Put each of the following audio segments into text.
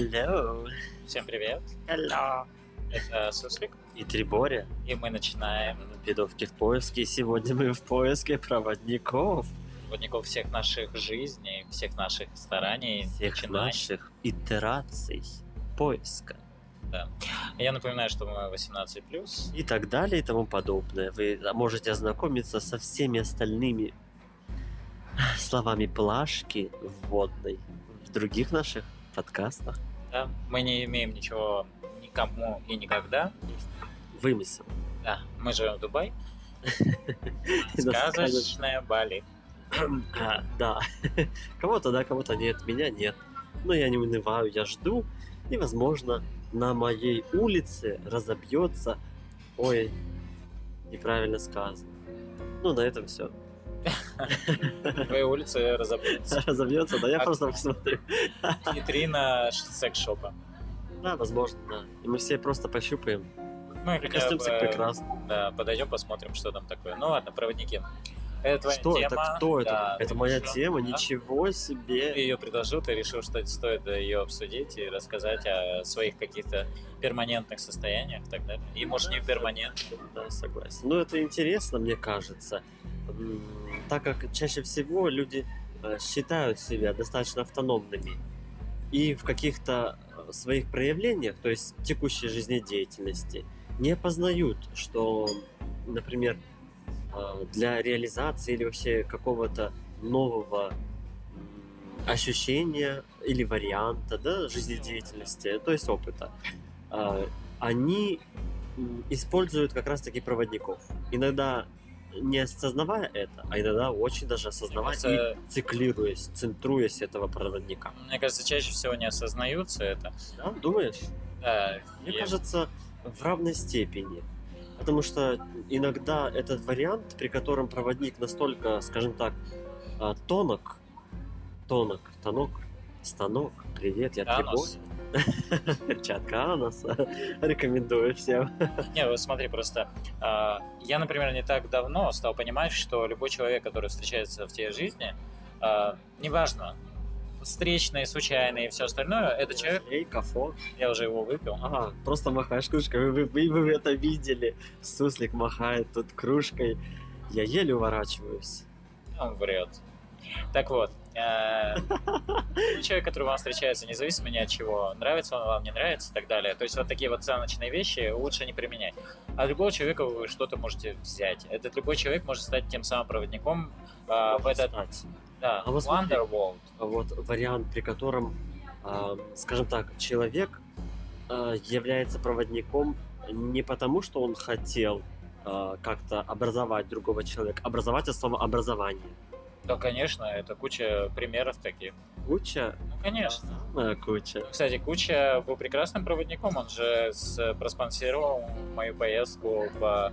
Hello. Всем привет, Hello. это Суслик, И Триборя. и мы начинаем Пидовки в поиске. И сегодня мы в поиске проводников. водников всех наших жизней, всех наших стараний, Всех начинаний. наших итераций поиска. Я напоминаю, что мы 18+, И так далее и тому подобное. Вы можете ознакомиться со всеми остальными словами плашки вводной в других наших подкастах. Да? мы не имеем ничего никому и никогда, Вымысел. да, мы живем в Дубае, сказочная Бали. А, да. Кого-то да, кого-то нет. Меня нет. Но я не унываю, я жду. И, возможно, на моей улице разобьется... Ой, неправильно сказано. Ну, на этом все. Твои улицы разобьются. Разобьется, да, я просто посмотрю. Витрина секс-шопа. Да, возможно, да. И мы все просто пощупаем. Хотя Прикоснемся к бы, прекрасному. да, подойдем, посмотрим, что там такое. Ну ладно, проводники. Это твоя Что тема. это? Кто это? Да, Это ты моя решил, тема, да? ничего Ты себе. ее предложил, ты решил, что стоит ее обсудить и рассказать о своих каких-то перманентных состояниях и так далее. И может не перманентных. Да, согласен. Ну, это интересно, мне кажется, так как чаще всего люди э, считают себя достаточно автономными и в каких-то э, своих проявлениях, то есть текущей жизнедеятельности, не познают, что, например, для реализации или вообще какого-то нового ощущения или варианта да, жизнедеятельности, то есть опыта, э, они используют как раз-таки проводников. Иногда не осознавая это, а иногда очень даже осознавая кажется- и циклируясь, центруясь этого проводника. Мне кажется, чаще всего не осознаются это. Да, думаешь? Да, Мне и- кажется, в равной степени. Потому что иногда этот вариант, при котором проводник настолько, скажем так, а, тонок, тонок, тонок, станок, привет, я Танос. Триборь. Перчатка Анос. Рекомендую всем. Не, вот смотри, просто а, я, например, не так давно стал понимать, что любой человек, который встречается в твоей жизни, а, неважно, встречные, случайные и все остальное, это человек, Эй, кафо. я уже его выпил. Ага, просто махаешь кружкой. Вы, вы, вы это видели. Суслик махает тут кружкой. Я еле уворачиваюсь. Он врет. Так вот, э, человек, который вам встречается, независимо ни от чего, нравится он вам, не нравится и так далее. То есть вот такие вот оценочные вещи лучше не применять. А любого человека вы что-то можете взять. Этот любой человек может стать тем самым проводником э, в этот, Кстати, да, А вот. Wonderworld. вот вариант, при котором, а, скажем так, человек а, является проводником не потому, что он хотел а, как-то образовать другого человека, образовать от слова образование. Да, конечно, это куча примеров таких. Куча, Ну, конечно. самая куча. Кстати, Куча был прекрасным проводником, он же проспонсировал мою поездку по э,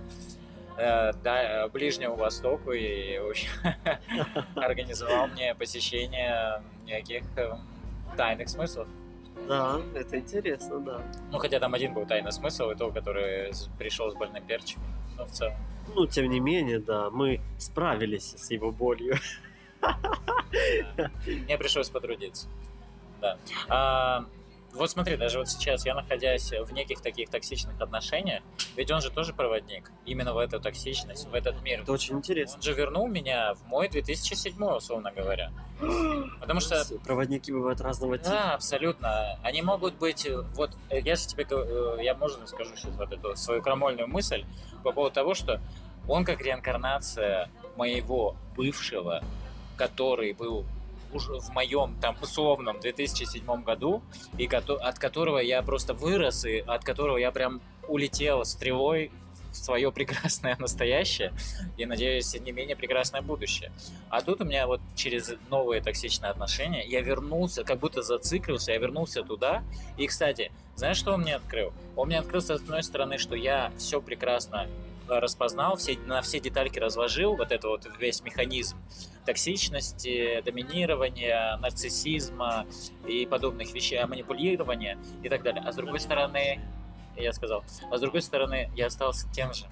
да- Ближнему Востоку и организовал мне посещение никаких э, тайных смыслов. Да, это интересно, да. Ну, хотя там один был тайный смысл, и то, который пришел с больным перчиком. Но в целом. Ну, тем не менее, да, мы справились с его болью. да. Мне пришлось потрудиться. Да. А, вот смотри, даже вот сейчас я находясь в неких таких токсичных отношениях, ведь он же тоже проводник, именно в эту токсичность, в этот мир. Это очень интересно. Он же вернул меня в мой 2007, условно говоря. Потому что Проводники бывают разного типа. Да, абсолютно. Они могут быть... э, Вот э, я же тебе... э, Я, можно, скажу сейчас вот эту свою крамольную мысль по поводу того, что он как реинкарнация моего бывшего, который был уже в моем там условном 2007 году, и от которого я просто вырос, и от которого я прям улетел стрелой в свое прекрасное настоящее и, надеюсь, не менее прекрасное будущее. А тут у меня вот через новые токсичные отношения я вернулся, как будто зациклился, я вернулся туда. И, кстати, знаешь, что он мне открыл? Он мне открыл, с одной стороны, что я все прекрасно распознал, все, на все детальки разложил, вот это вот весь механизм токсичности, доминирования, нарциссизма и подобных вещей, манипулирования и так далее. А с другой стороны, я сказал, а с другой стороны, я остался тем же.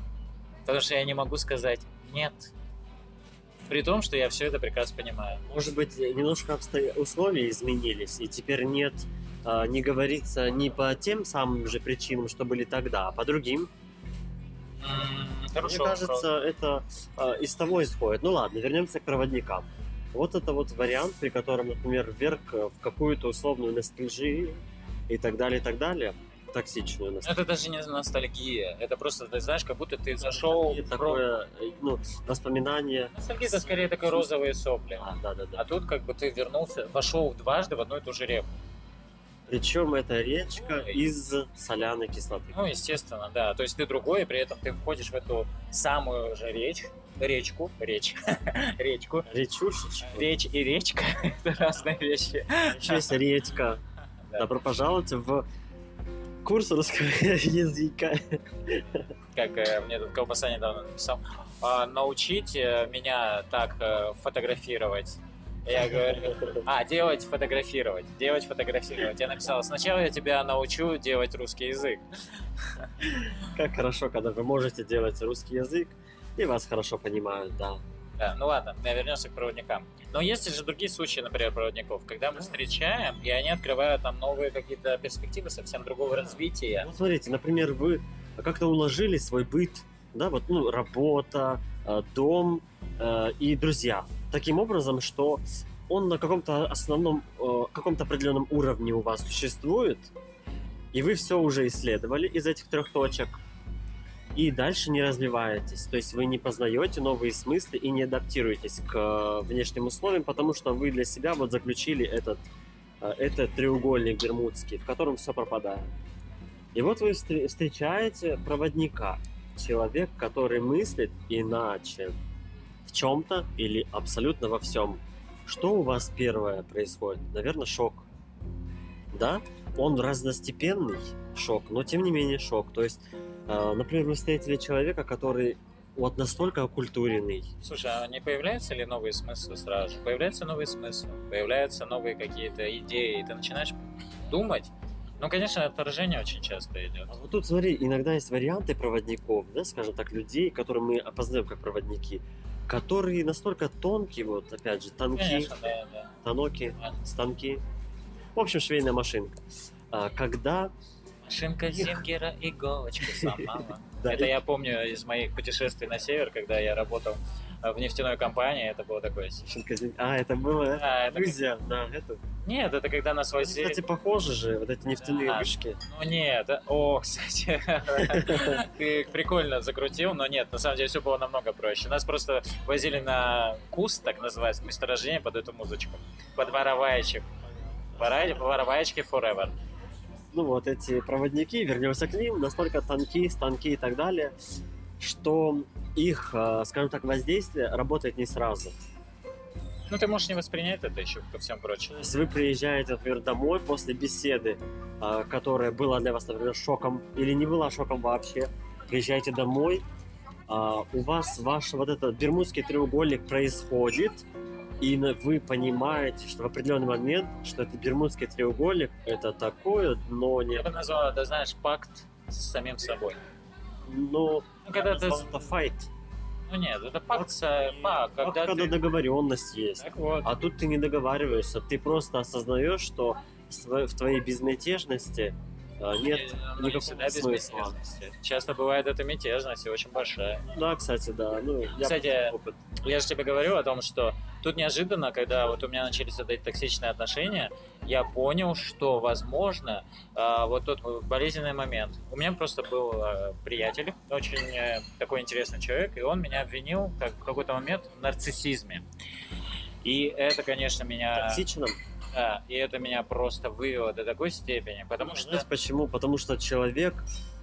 Потому что я не могу сказать «нет», при том, что я все это прекрасно понимаю. Может быть, немножко обстоя... условия изменились, и теперь нет а, не говорится не по тем самым же причинам, что были тогда, а по другим. М, Мне Хорошо. кажется, это а, из того исходит. Ну ладно, вернемся к проводникам. Вот это вот вариант, при котором, например, вверх э, в какую-то условную ностальжию и так далее, и так далее, токсичную ностальгию. Это даже не ностальгия. Это просто, ты знаешь, как будто ты зашел... В такое, э, ну, воспоминание. Ностальгия это скорее такое розовые сопли. А, да, да, А да. тут как бы ты вернулся, вошел дважды в одну и ту же реку. Причем это речка из соляной кислоты. Ну, естественно, да. То есть ты другой, при этом ты входишь в эту самую же речь, речку, речь, речку. Речушечка. Речь и речка — это разные вещи. Еще есть речка. Добро пожаловать в курс русского языка. Как э, мне тут колбаса недавно написал. «А, научить э, меня так э, фотографировать. Я говорю, а, делать фотографировать, делать фотографировать. Я написал, сначала я тебя научу делать русский язык. Как хорошо, когда вы можете делать русский язык, и вас хорошо понимают, да. Да, ну ладно, э, вернемся к проводникам. Но есть же другие случаи, например, проводников, когда мы встречаем, и они открывают там новые какие-то перспективы совсем другого развития. Ну, смотрите, например, вы как-то уложили свой быт, да, вот, ну, работа, э, дом э, и друзья. Таким образом, что он на каком-то основном, э, каком-то определенном уровне у вас существует, и вы все уже исследовали из этих трех точек, и дальше не развиваетесь. То есть вы не познаете новые смыслы и не адаптируетесь к внешним условиям, потому что вы для себя вот заключили этот, этот треугольник бермудский, в котором все пропадает. И вот вы встр- встречаете проводника, человек, который мыслит иначе в чем-то или абсолютно во всем. Что у вас первое происходит? Наверное, шок. Да? Он разностепенный шок, но тем не менее шок. То есть, э, например, вы встретили человека, который вот настолько окультуренный. Слушай, а не появляются ли новые смыслы сразу же? Появляются новые смыслы, появляются новые какие-то идеи, и ты начинаешь думать. Ну, конечно, отторжение очень часто идет. А вот тут смотри, иногда есть варианты проводников, да, скажем так, людей, которые мы опознаем как проводники, которые настолько тонкие, вот опять же, тонкие, Конечно, да, да. тоноки, Да. станки. В общем, швейная машинка. А, когда Машинка Зингера иголочку сломала. да, Это я помню из моих путешествий на север, когда я работал в нефтяной компании, это было такое... А, это было? А, это... Грузия, да, это. Нет, это когда нас возили... Кстати, похожи же, вот эти нефтяные Да. вышки. Ну нет, э, о, кстати, ты прикольно закрутил, но нет, на самом деле все было намного проще. Нас просто возили на куст, так называется, месторождение под эту музычку, под вороваечек. Вора- Вороваечки forever. Ну вот эти проводники, вернемся к ним, настолько тонкие, станки и так далее, что их, э, скажем так, воздействие работает не сразу. Ну ты можешь не воспринять это еще ко всем прочему. Есть вы приезжаете, например, домой после беседы, а, которая была для вас, например, шоком или не была шоком вообще. Приезжаете домой, а, у вас ваш вот этот бермудский треугольник происходит, и вы понимаете, что в определенный момент, что это бермудский треугольник, это такое дно не... Я бы назвал это, знаешь, пакт с самим собой. Но Ну, когда ты... это файт, Ну нет, это пакт с... пакт, когда когда ты... договоренность есть. Так вот. А тут ты не договариваешься, ты просто осознаешь, что в твоей безмятежности а, нет Э, ну, никакого смысла. Часто бывает эта мятежность и очень большая. Да, кстати, да. Ну, я Кстати. Я же тебе говорю о том, что тут неожиданно, когда вот у меня начались вот эти токсичные отношения, я понял, что, возможно, а, вот тот болезненный момент. У меня просто был а, приятель, очень э, такой интересный человек, и он меня обвинил как в какой-то момент в нарциссизме. И это, конечно, меня... Токсичным. Да, и это меня просто вывело до такой степени, потому что... Знаете почему? Потому что человек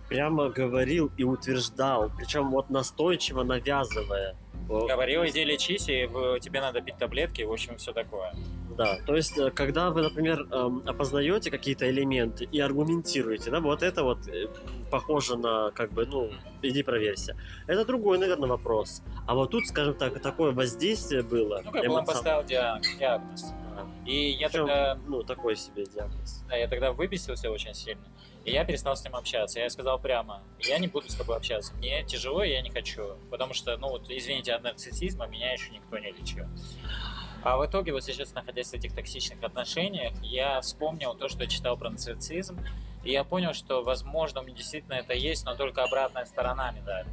прямо говорил и утверждал, причем вот настойчиво навязывая. Говорил, иди лечись, и в- тебе надо пить таблетки, в общем, все такое. Да, то есть, э, когда вы, например, эм, опознаете какие-то элементы и аргументируете, да, вот это вот э, похоже на, как бы, ну, иди проверься. Это другой, наверное, вопрос. А вот тут, скажем так, такое воздействие было. Ну, как бы он поставил диаг- диагноз. И я Причем, тогда Ну, такой себе диагноз. Да, я тогда выбесился очень сильно. И я перестал с ним общаться. Я сказал прямо, я не буду с тобой общаться. Мне тяжело, я не хочу. Потому что, ну вот, извините, от нарциссизма меня еще никто не лечил. А в итоге, вот сейчас, находясь в этих токсичных отношениях, я вспомнил то, что я читал про нарциссизм, и я понял, что, возможно, у меня действительно это есть, но только обратная сторона медали.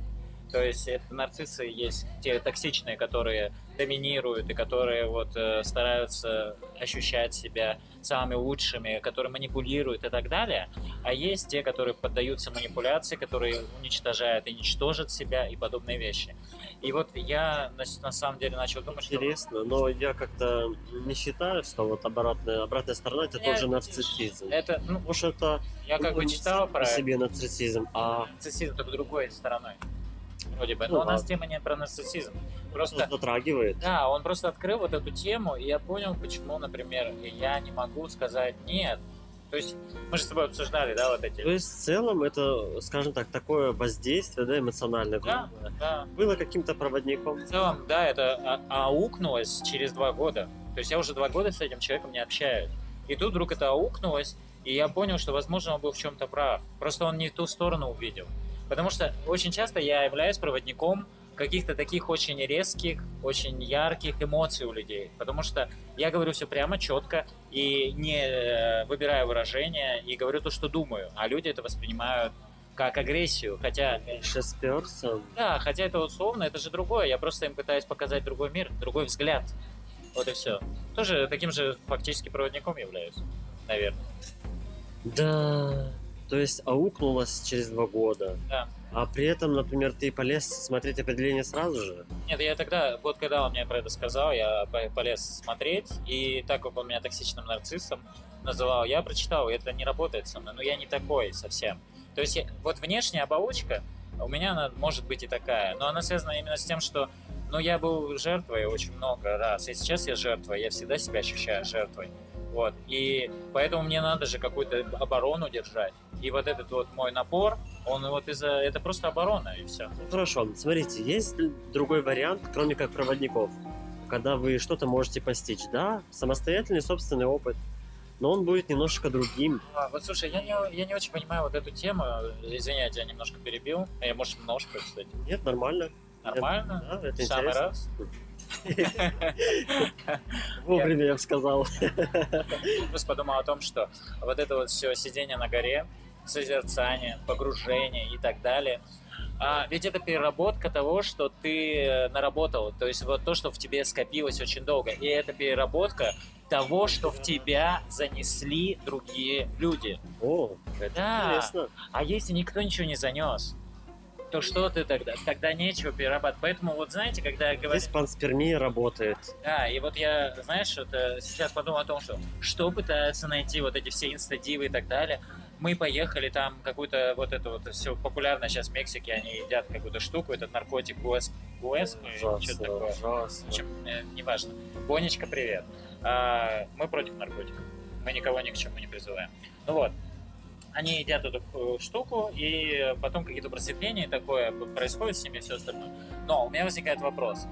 То есть это нарциссы есть те токсичные, которые доминируют и которые вот э, стараются ощущать себя самыми лучшими, которые манипулируют и так далее. А есть те, которые поддаются манипуляции, которые уничтожают и ничтожат себя и подобные вещи. И вот я на, на самом деле начал думать, что... Интересно, но я как-то не считаю, что вот обратная, обратная сторона это Я- тоже нарциссизм. Это, ну, что это я как ну, бы читал про себе нарциссизм, а нарциссизм, только другой стороной. Вроде бы. Ну Но у нас ладно. тема не про нарциссизм. Просто просто затрагивает. Да, он просто открыл вот эту тему, и я понял, почему, например, я не могу сказать нет. То есть мы же с тобой обсуждали, да, вот То эти. есть в целом это, скажем так, такое воздействие, да, эмоциональное. Да, грубое, да. Было каким-то проводником. В целом, да, это а- аукнулось через два года. То есть я уже два года с этим человеком не общаюсь. И тут вдруг это аукнулось, и я понял, что, возможно, он был в чем-то прав. Просто он не ту сторону увидел. Потому что очень часто я являюсь проводником каких-то таких очень резких, очень ярких эмоций у людей. Потому что я говорю все прямо, четко, и не э, выбираю выражения, и говорю то, что думаю. А люди это воспринимают как агрессию. Хотя Сейчас сперся. да, хотя это условно, это же другое. Я просто им пытаюсь показать другой мир, другой взгляд. Вот и все. Тоже таким же фактически проводником являюсь, наверное. Да. То есть аукнулось через два года. Да. А при этом, например, ты полез смотреть определение сразу же. Нет, я тогда, вот когда он мне про это сказал, я по- полез смотреть, и так как он меня токсичным нарциссом называл, я прочитал, это не работает со мной, но я не такой совсем. То есть я- вот внешняя оболочка, у меня она может быть и такая, но она связана именно с тем, что ну, я был жертвой очень много раз, и сейчас я жертва, я всегда себя ощущаю жертвой. Вот. И поэтому мне надо же какую-то оборону держать. И вот этот вот мой напор, он вот из-за... Это просто оборона, и все. Ну, Хорошо, смотрите, есть другой вариант, кроме как проводников, когда вы что-то можете постичь, да? Самостоятельный собственный опыт, но он будет немножко другим. А, вот слушай, я не, я не очень понимаю вот эту тему. Извиняйте, я немножко перебил. Я, может, немножко, кстати. Нет, нормально. Нормально? Да, это Самый интересно. раз. Вовремя я бы сказал. Просто подумал о том, что вот это вот все сидение на горе, созерцание, погружение и так далее, а ведь это переработка того, что ты э, наработал. То есть вот то, что в тебе скопилось очень долго. И это переработка того, что в тебя занесли другие люди. О, это Да. интересно. А если никто ничего не занес, то что ты тогда? Тогда нечего перерабатывать. Поэтому вот знаете, когда я говорю... Здесь панспермия работает. Да, и вот я, знаешь, вот, э, сейчас подумал о том, что что пытаются найти вот эти все инстадивы и так далее. Мы поехали там какую-то вот это вот все популярно сейчас в Мексике, они едят какую-то штуку, этот наркотик ГУС, ГУС что-то Ужасно, такое. В ужасно. общем, э, неважно. Бонечка, привет. А, мы против наркотиков. Мы никого ни к чему не призываем. Ну вот. Они едят эту э, штуку, и потом какие-то просветления такое происходит с ними и все остальное. Но у меня возникает вопрос.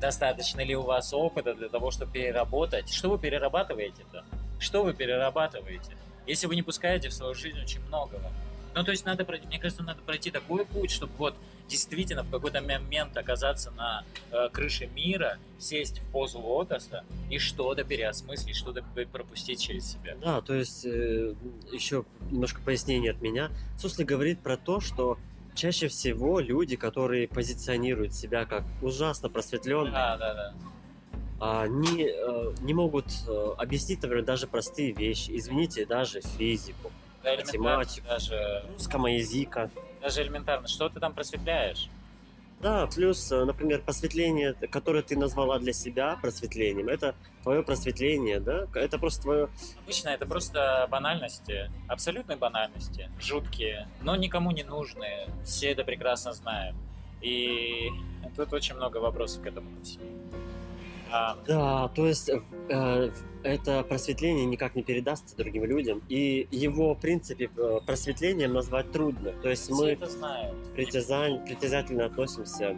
Достаточно ли у вас опыта для того, чтобы переработать? Что вы перерабатываете-то? Что вы перерабатываете? Если вы не пускаете в свою жизнь очень многого. Ну, то есть надо пройти, мне кажется, надо пройти такой путь, чтобы вот действительно в какой-то момент оказаться на э, крыше мира, сесть в позу лотоса и что-то переосмыслить, что-то пропустить через себя. Да, то есть э, еще немножко пояснение от меня. Сусли говорит про то, что чаще всего люди, которые позиционируют себя как ужасно просветленные, Да, да, да. Они э, не могут э, объяснить, например, даже простые вещи. Извините, даже физику, Да, Математику. даже, русского языка. даже элементарно. Что ты там просветляешь? Да, плюс, э, например, просветление, которое ты назвала для себя просветлением, это твое просветление, да? Это просто твое... Обычно это просто банальности, абсолютные банальности, жуткие, но никому не нужные. Все это прекрасно знают. И тут очень много вопросов к этому ко всему. А, Да, то есть э, это просветление никак не передастся другим людям, и его, в принципе, э, просветлением назвать трудно. То есть все мы это знают. притязань- притязательно относимся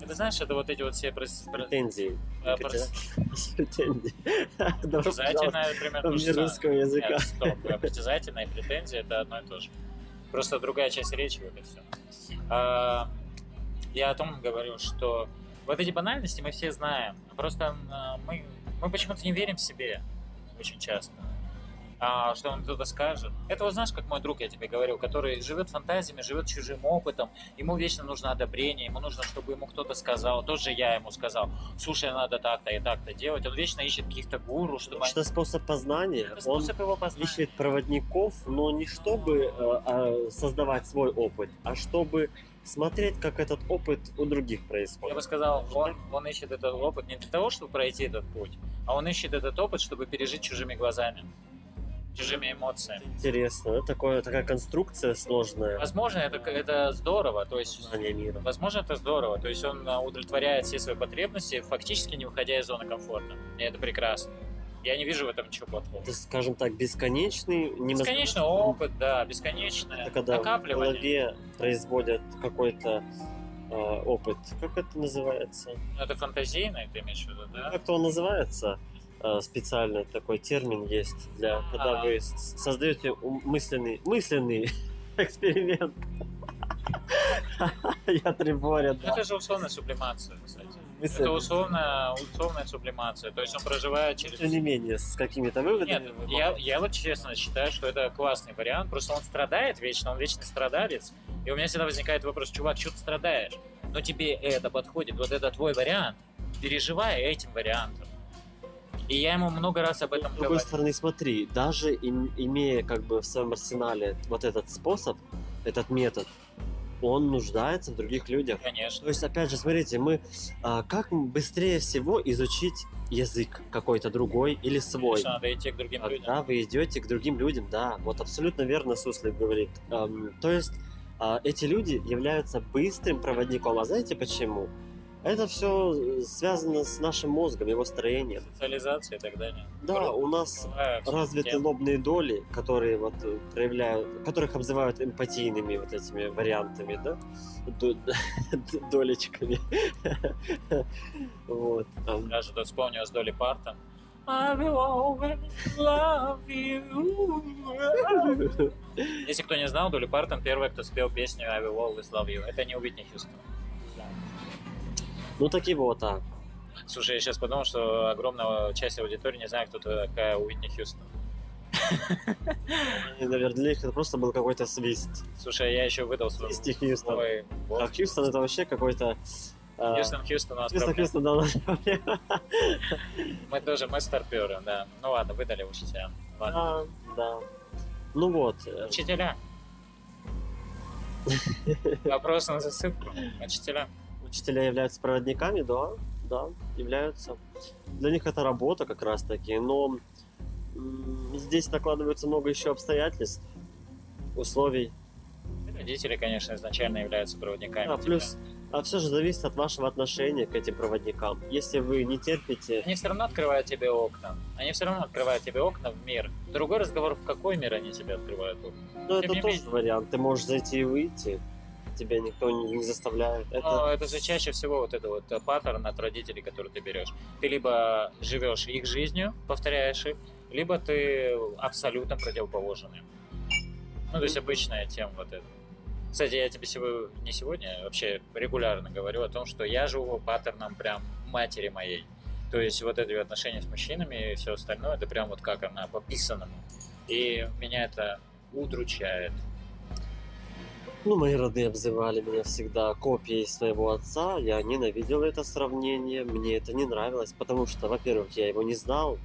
Это знаешь, это вот эти вот все про- претензии. э, Претензии. Притязательное примерно в то же мир самое. русского языка. Нет, стоп. э, и претензия это одно и то же. Просто другая часть речи, вот и все. я о том говорю, что вот эти банальности мы все знаем. Просто э, мы Мы почему-то не верим себе очень часто. А что он кто-то скажет. Это вот знаешь, как мой друг, я тебе говорил, который живет фантазиями, живет чужим опытом, ему вечно нужно одобрение, ему нужно, чтобы ему кто-то сказал, тоже я ему сказал, слушай, надо так-то и так-то делать. Он вечно ищет каких-то гуру, чтобы... Это способ познания. Это Он способ его познания. ищет проводников, но не чтобы э, а, создавать свой опыт, а чтобы смотреть, как этот опыт у других Я бы происходит. сказал, он, он ищет этот опыт не для того, чтобы пройти этот путь, а он ищет этот опыт, чтобы пережить чужими глазами, чужими эмоциями. Интересно, да? Такое, такая конструкция сложная. Возможно, это, это здорово, то есть Знание мира. Возможно, это здорово. То есть он а, удовлетворяет все свои потребности, фактически не выходя из зоны комфорта. И это прекрасно. Я не вижу в этом ничего плохого. Это, скажем так, бесконечный, не Бесконечный опыт, да, бесконечное Это когда в накапливание. голове производят какой-то э, опыт. Как это называется? Это фантазийное, ты имеешь в виду, да? Как-то он называется? Э, Специально такой термин есть для когда А. вы создаете мысленный мысленный эксперимент. Я триборя. Это же условная сублимация, кстати. Мысленный. Это условная, условная сублимация. То есть он проживает через... Тем не менее, с какими-то выводами. Нет, я, я вот честно считаю, что это классный вариант. Просто он страдает вечно, он вечный страдалец. И у меня всегда возникает вопрос, чувак, что ты страдаешь? Но тебе это подходит, вот это твой вариант. Переживай этим вариантом. И я ему много раз об этом С другой говорю. стороны, смотри, даже им- имея как бы в своем арсенале вот этот способ, этот метод, он нуждается в других людях. Конечно. То есть, опять же, смотрите, мы а, как быстрее всего изучить язык какой-то другой или свой? Конечно, надо идти к другим людям. Когда вы идете к другим людям, да, вот абсолютно верно Суслик говорит. Эм, то есть а, эти люди являются быстрым проводником. А знаете почему? Это все связано с нашим мозгом, его строением. Социализация и так далее. Да, у нас всё развиты таки. лобные доли, которые вот э, проявляют, которых обзывают эмпатийными вот этими вариантами, да, До- долечками. Вот. Даже тут вспомнил с Доли Партон. I will always love you. Если кто не знал, Доли Партон первая, кто спел песню I will always love you. Это не Уитни Хьюстон. Ну таки вот, а. Слушай, я сейчас подумал, что огромная часть аудитории не знает, кто такая Уитни Хьюстон. Наверное, для них это просто был какой-то свист. Слушай, я еще выдал свой... Свист и Хьюстон. А. Хьюстон это вообще какой-то... а, Хьюстон, Хьюстон Хьюстон. Хьюстон, да. Мы тоже, мы старперы, да. Ну ладно, выдали учителя. Ладно. Да, да. Ну вот, э, Учителя. Вопрос на засыпку. Учителя. Учителя являются проводниками, да, да, являются. Для них это работа как раз таки, но здесь накладывается много еще обстоятельств, условий. Родители, конечно, изначально являются проводниками. А, плюс, а все же зависит от вашего отношения к этим проводникам. Если вы не терпите, Они все равно открывают тебе окна. Они все равно открывают тебе окна в мир. Другой разговор, в какой мир они тебе открывают окна. ну это тоже менее. вариант. Ты можешь зайти и выйти, тебя никто не, не заставляет. Это Но это же чаще всего вот это вот э, паттерн от родителей, который ты берешь. Ты либо живешь их жизнью, повторяешь их, либо ты абсолютно противоположный. Ну, то есть обычная тема вот эта. Кстати, я тебе сегодня, не сегодня, а вообще регулярно говорю о том, что я живу паттерном прям матери моей. То есть вот эти отношения с мужчинами и все остальное, это прям вот как она по писанному. И меня это удручает. Ну, мои родные обзывали меня всегда копией своего отца. Я ненавидел это сравнение. Мне это не нравилось, потому что, во-первых, я его не знал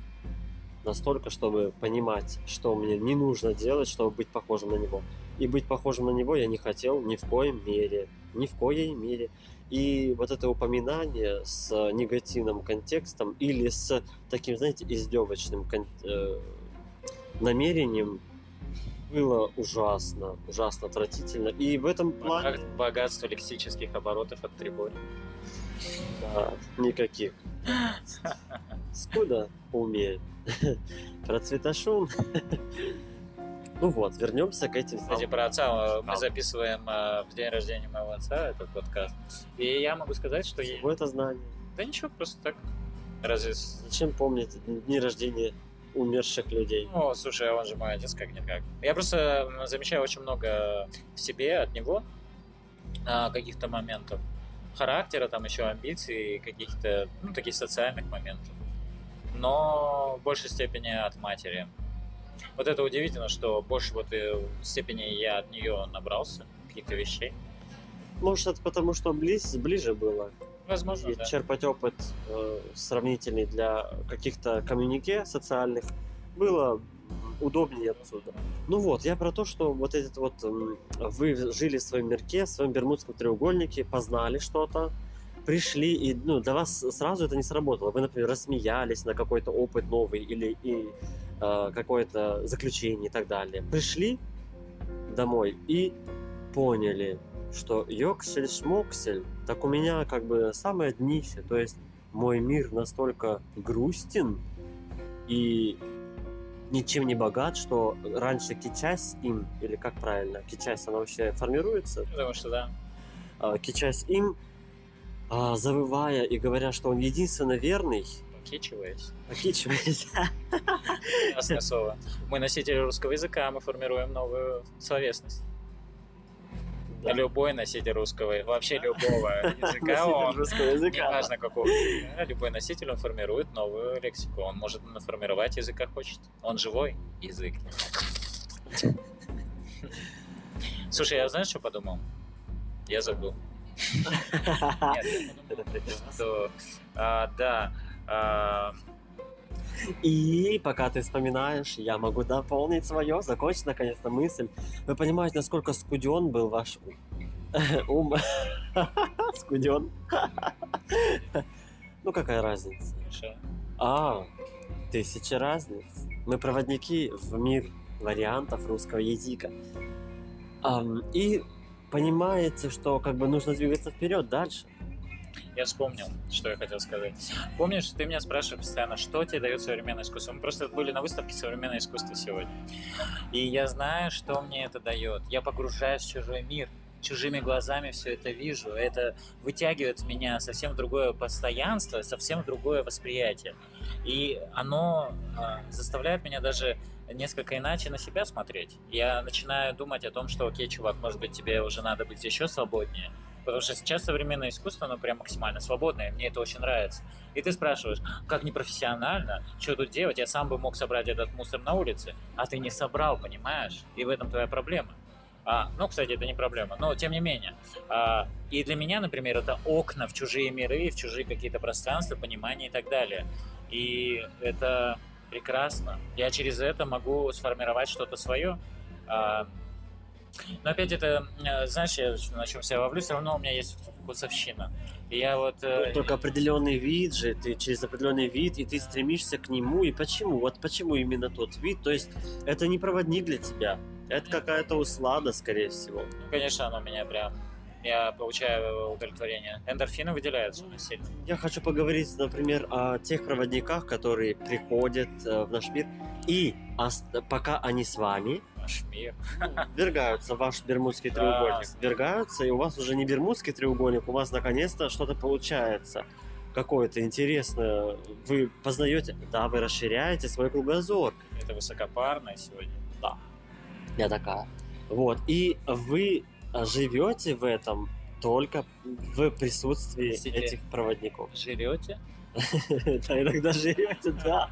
настолько, чтобы понимать, что мне не нужно делать, чтобы быть похожим на него. И быть похожим на него я не хотел ни в коем мере. Ни в коей мере. И вот это упоминание с негативным контекстом или с таким, знаете, издевочным кон- э, намерением было ужасно, ужасно отвратительно. И в этом плане Богат- Богатство лексических оборотов от Трибори. да, никаких. Скуда умеет. Процветашун. Ну вот, вернемся к этим. Кстати, про отца. э, Мы записываем э, в день рождения моего отца этот подкаст. И я могу сказать, что... Чего это знание? Да ничего, просто так. Разве... Зачем помнить дни рождения умерших людей? Ну, слушай, он же мой отец как-никак. Я просто замечаю очень много в себе от него а, каких-то моментов характера, там еще амбиций, каких-то, ну, таких социальных моментов. но в большей степени от матери. Вот это удивительно, что больше вот в степени я от нее набрался каких-то вещей. Может, это потому, что близ, ближе было. Возможно, И да. черпать опыт э, сравнительный для каких-то коммюнике социальных было удобнее отсюда. Ну вот, я про то, что вот этот вот м, вы жили в своем мирке, в своем Бермудском треугольнике, познали что-то, пришли, и ну, для вас сразу это не сработало. Вы, например, рассмеялись на какой-то опыт новый или и, э, какое-то заключение и так далее. Пришли домой и поняли, что ёксель-шмоксель, так у меня как бы самое днище, то есть мой мир настолько грустен и ничем не богат, что раньше кичась им, или как правильно, кичась она вообще формируется, Потому что да. а, кичась им, а, завывая и говоря, что он единственно верный, Кичиваясь. кичаясь, Ясное слово. Мы носители русского языка, мы формируем новую словесность. Да. Любой носитель русского, вообще любого языка, он, русского языка. неважно какого языка, любой носитель, он формирует новую лексику. Он может наформировать язык, как хочет. Он живой язык. Слушай, я знаешь, что подумал? Я забыл. Нет, я подумал, что, а, да, а, И пока ты вспоминаешь, я могу дополнить свое, закончить наконец-то мысль. Вы понимаете, насколько скуден был ваш ум? Скуден. Ну какая разница? А, тысячи разниц. Мы проводники в мир вариантов русского языка. И понимаете, что как бы нужно двигаться вперед дальше. Я вспомнил, что я хотел сказать. Помнишь, ты меня спрашиваешь постоянно, что тебе дает современное искусство? Мы просто были на выставке современное искусство сегодня. И я знаю, что мне это дает. Я погружаюсь в чужой мир, чужими глазами все это вижу. Это вытягивает меня совсем в другое постоянство, совсем в другое восприятие. И оно а, заставляет меня даже несколько иначе на себя смотреть. Я начинаю думать о том, что, окей, чувак, может быть, тебе уже надо быть еще свободнее. Потому что сейчас современное искусство, оно прям максимально свободное, мне это очень нравится. И ты спрашиваешь, как непрофессионально, что тут делать, я сам бы мог собрать этот мусор на улице, а ты не собрал, понимаешь? И в этом твоя проблема. А, ну, кстати, это не проблема, но тем не менее. А, и для меня, например, это окна в чужие миры, в чужие какие-то пространства, понимания и так далее. И это прекрасно. Я через это могу сформировать что-то свое. А, но опять это, э, знаешь, я на чем себя ловлю, все равно у меня есть вкусовщина. И я вот... э, Только определенный вид же, ты через определенный вид, и ты стремишься к нему. И почему? Вот почему именно тот вид? То есть это не проводник для тебя. Это какая-то услада, скорее всего. ну, конечно, оно меня прям... Я получаю удовлетворение. Эндорфины выделяются у нас сильно. Я хочу поговорить, например, о тех проводниках, которые приходят э, в наш мир, и пока они с вами, Наш мир. ввергаются в ваш бермудский Да. треугольник. Ввергаются, и у вас уже не бермудский треугольник, у вас наконец-то что-то получается. Какое-то интересное. Вы познаете, да, вы расширяете свой кругозор. Это высокопарное сегодня. Я такая. Вот. И вы живете в этом только в присутствии Простите. этих проводников. Жрете? Да, иногда живете, да.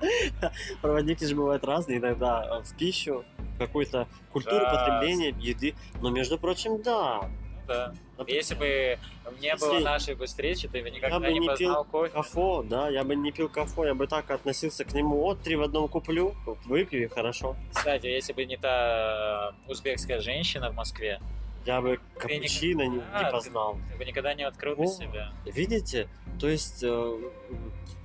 Проводники же бывают разные, иногда в пищу, какую-то культуру потребления еды. Но, между прочим, да. Да. Если бы не было нашей бы встречи, ты бы никогда бы не не познал пил кофе. Кафо, да, я бы не пил кафо, я бы так относился к нему. Вот, три в одном куплю, выпью и хорошо. Кстати, если бы не та узбекская женщина в Москве, Я бы Ты не- капучино не, А, не ты- познал. ты бы никогда не открыл для О. себя. Видите? То есть, э,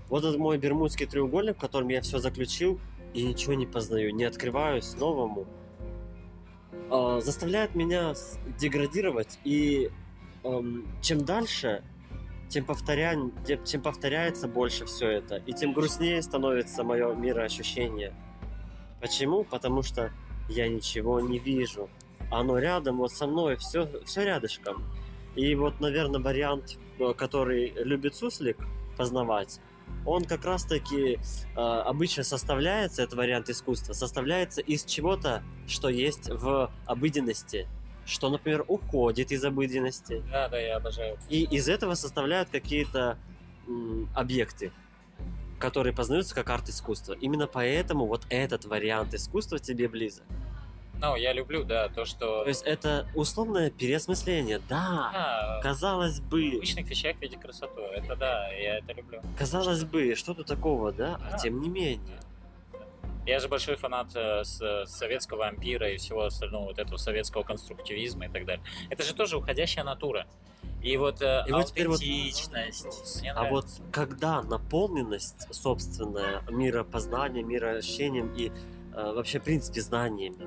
вот этот мой бермудский треугольник, в котором я все заключил, и ничего не познаю, не открываюсь новому, э, заставляет меня деградировать. И эм, чем дальше, тем, повторя... тем- повторяется больше все это, и тем грустнее становится мое мироощущение. Почему? Потому что я ничего не вижу. Оно рядом, вот со мной, все, все рядышком. И вот, наверное, вариант, э, который любит суслик познавать, он как раз-таки э, обычно составляется, этот вариант искусства, составляется из чего-то, что есть в обыденности, что, например, уходит из обыденности. Да, да, я обожаю. И из этого составляют какие-то м, объекты. который познается как арт-искусство. Именно поэтому вот этот вариант искусства тебе близок. Ну, я люблю, да, то, что... То есть это условное переосмысление. Да, Да, казалось в бы, обычных вещах видеть красоту. Это да, я это люблю. казалось бы, что тут такого, да? А Да. тем не менее. Я же большой фанат э, с- советского ампира и всего остального, вот этого советского конструктивизма и так далее. Это же тоже уходящая натура. И вот э, И вот вот аутентичность. Мне А вот когда наполненность собственная миропознанием, мироощущением и э, вообще, в принципе, знаниями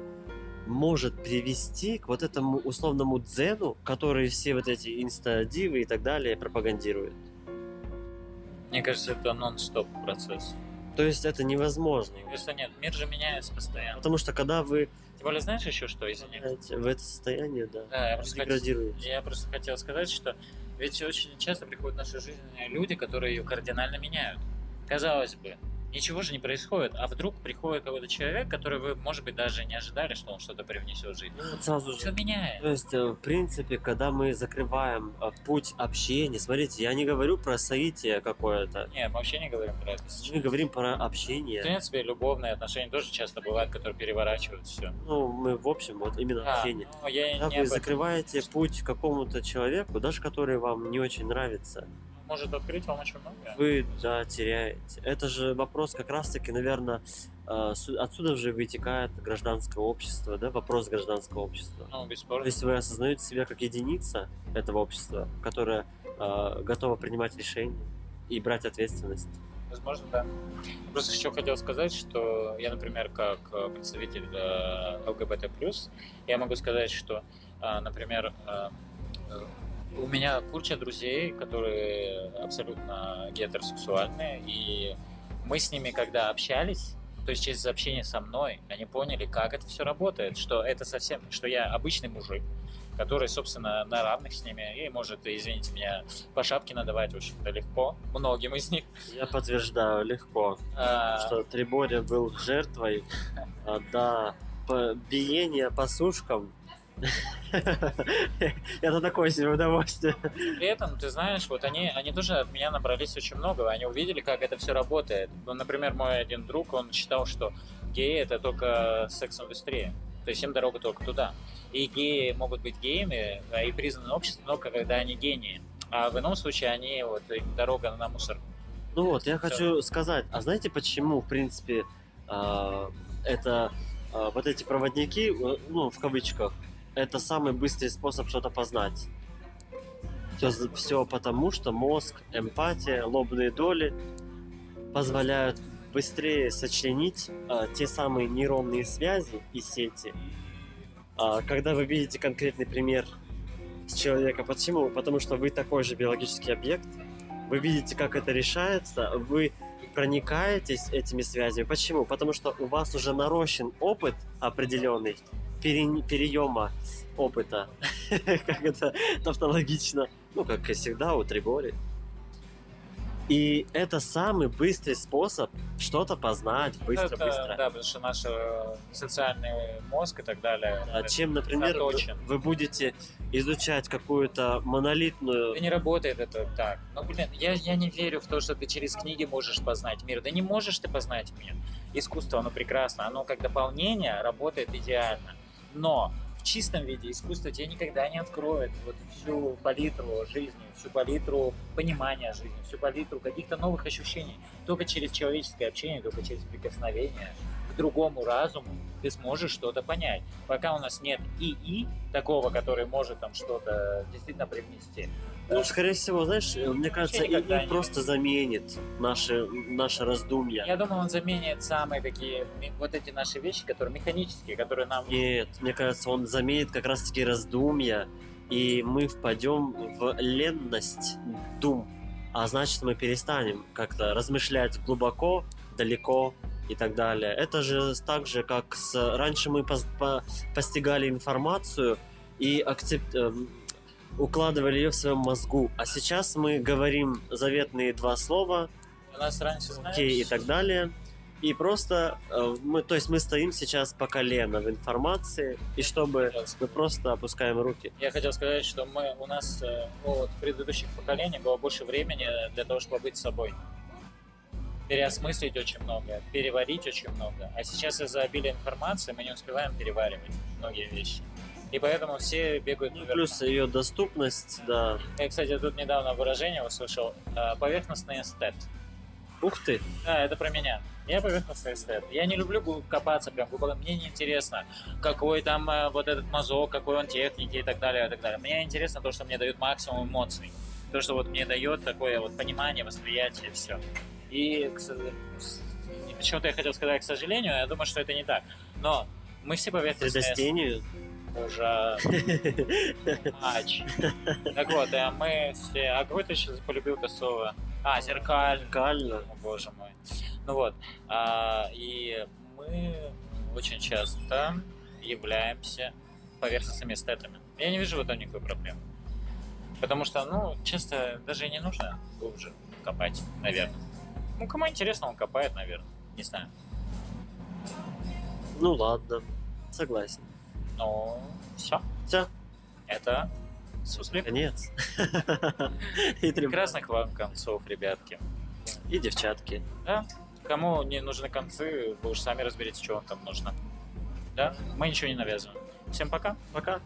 может привести к вот этому условному дзену, который все вот эти инстадивы и так далее пропагандируют. Мне кажется, это нон-стоп процесс. То есть это невозможно. Кажется, нет, мир же меняется постоянно. Потому что когда вы Тем более, знаешь еще что, извини? в это состояние, да, Да, я просто, хот- деградируете. я просто хотел сказать, что ведь очень часто приходят в нашу жизнь люди, которые ее кардинально меняют. Казалось бы, ничего же не происходит, а вдруг приходит какой-то человек, который вы, может быть, даже не ожидали, что он что-то привнесет в жизнь. Ну, вот сразу Все же. меняет. То есть, э, в принципе, когда мы закрываем э, путь общения, смотрите, я не говорю про соитие какое-то, Не, мы вообще не говорим про это сейчас. мы говорим про В общение. принципе, любовные отношения тоже часто бывают, которые переворачивают все. Ну, мы в общем, вот именно Да, общение. но я Когда не вы закрываете путь какому-то человеку, даже который вам не очень нравится, Может открыть вам очень много. вы, да, теряете. Это же вопрос как раз-таки, наверное, отсюда же вытекает гражданское общество, да, вопрос гражданского общества. Ну, бесспорно. есть вы осознаете себя как единица этого общества, которая э, готова принимать решения и брать ответственность. Возможно, да. Просто еще хотел сказать, что я, например, как э, представитель э, ЛГБТ+, я могу сказать, что, э, например, э, э, у меня куча друзей, которые абсолютно гетеросексуальные, и мы с ними, когда общались, то есть через общение со мной, они поняли, как это все работает, что это совсем, что я обычный мужик, который, собственно, на равных с ними и может, извините меня, по шапке надавать, в общем-то, легко, многим из них. Я подтверждаю легко, А, что Триборя был жертвой, да, по- биения по сушкам. Это такое себе удовольствие. При этом, ты знаешь, вот они, они тоже от меня набрались очень много, они увидели, как это все работает. Ну, например, мой один друг, он считал, что геи это только секс-индустрия. То есть им дорога только туда. И геи могут быть геями а, и признаны обществом только когда они гении. А в ином случае они вот им дорога на мусор. Ну вот, я Всё. хочу сказать, а знаете почему, в принципе, а, это а, вот эти проводники, э, ну, в кавычках, это самый быстрый способ что-то познать. Все, потому, что мозг, эмпатия, лобные доли позволяют быстрее сочленить а, те самые нейронные связи и сети. А, когда вы видите конкретный пример с человека, почему? Потому что вы такой же биологический объект, вы видите, как это решается, вы проникаетесь этими связями. Почему? Потому что у вас уже нарощен опыт определенный пере- переема опыта, как это тавтологично, ну, как и всегда у Трибори. И это самый быстрый способ что-то познать Это, быстро-быстро. Да, потому что наш э, социальный мозг и так далее. А чем, например, вы, заточен. вы будете изучать какую-то монолитную... Да не работает это так. Ну, блин, я, я не верю в то, что ты через книги можешь познать мир. Да не можешь ты познать мир. Искусство, оно прекрасно. Оно как дополнение работает идеально. Но в чистом виде искусство тебе никогда не откроет вот всю палитру жизни, всю палитру понимания жизни, всю палитру каких-то новых ощущений. Только через человеческое общение, только через прикосновение к другому разуму ты сможешь что-то понять. Пока у нас нет ИИ, такого, который может там что-то действительно привнести, Ну, скорее всего, знаешь, э, мне кажется, и не просто заменит наши, наши раздумья. Я думаю, он заменит самые такие вот эти наши вещи, которые механические, которые нам Нет, мне кажется, он заменит как раз-таки раздумья, и мы впадем в ленность дум. А значит, мы перестанем как-то размышлять глубоко, далеко и так далее. Это же так же, как с... раньше мы пос- по- постигали информацию и акцеп- эм, укладывали ее в своем мозгу. А сейчас мы говорим заветные два слова, у нас раньше окей и так далее. И просто э, мы, то есть мы стоим сейчас по колено в информации, и чтобы мы просто опускаем руки. Я хотел сказать, что мы у нас э, ну, вот, в предыдущих поколениях было больше времени для того, чтобы быть собой. переосмыслить очень много, переварить очень много. А сейчас из-за обилия информации мы не успеваем переваривать многие вещи. И поэтому все бегают Ну, плюс ее доступность, да. Я, кстати, тут недавно выражение услышал. э, Поверхностный эстет. Ух ты, Да, это про меня. Я поверхностный эстет. Я не люблю копаться прям глубоко. Мне не интересно, какой там э, вот этот мазок, какой он техники и так далее, и так далее. Мне интересно то, что мне дает максимум эмоций. То, что вот мне дает такое вот понимание, восприятие, все. И к с- почему-то я хотел сказать, к сожалению, я думаю, что это не так. Но мы все поверхностные предостению. Ужас. Ач. Так вот, э, мы все... А какой ты сейчас полюбил Косова? А, зеркаль. Кально. О, боже мой. Ну вот, а, и мы очень часто являемся поверхностными эстетами. Я не вижу в этом никакой проблемы. Потому что, ну, часто даже и не нужно глубже копать, наверное. Ну, кому интересно, он копает, наверное. Не знаю. Ну ладно, согласен. Ну, все. Все, Это Суслив. конец. И Прекрасных вам концов, ребятки. И девчатки. Да? Кому не нужны концы, вы уж сами разберите, что вам там нужно. Да? Мы ничего не навязываем. Всем пока. Пока.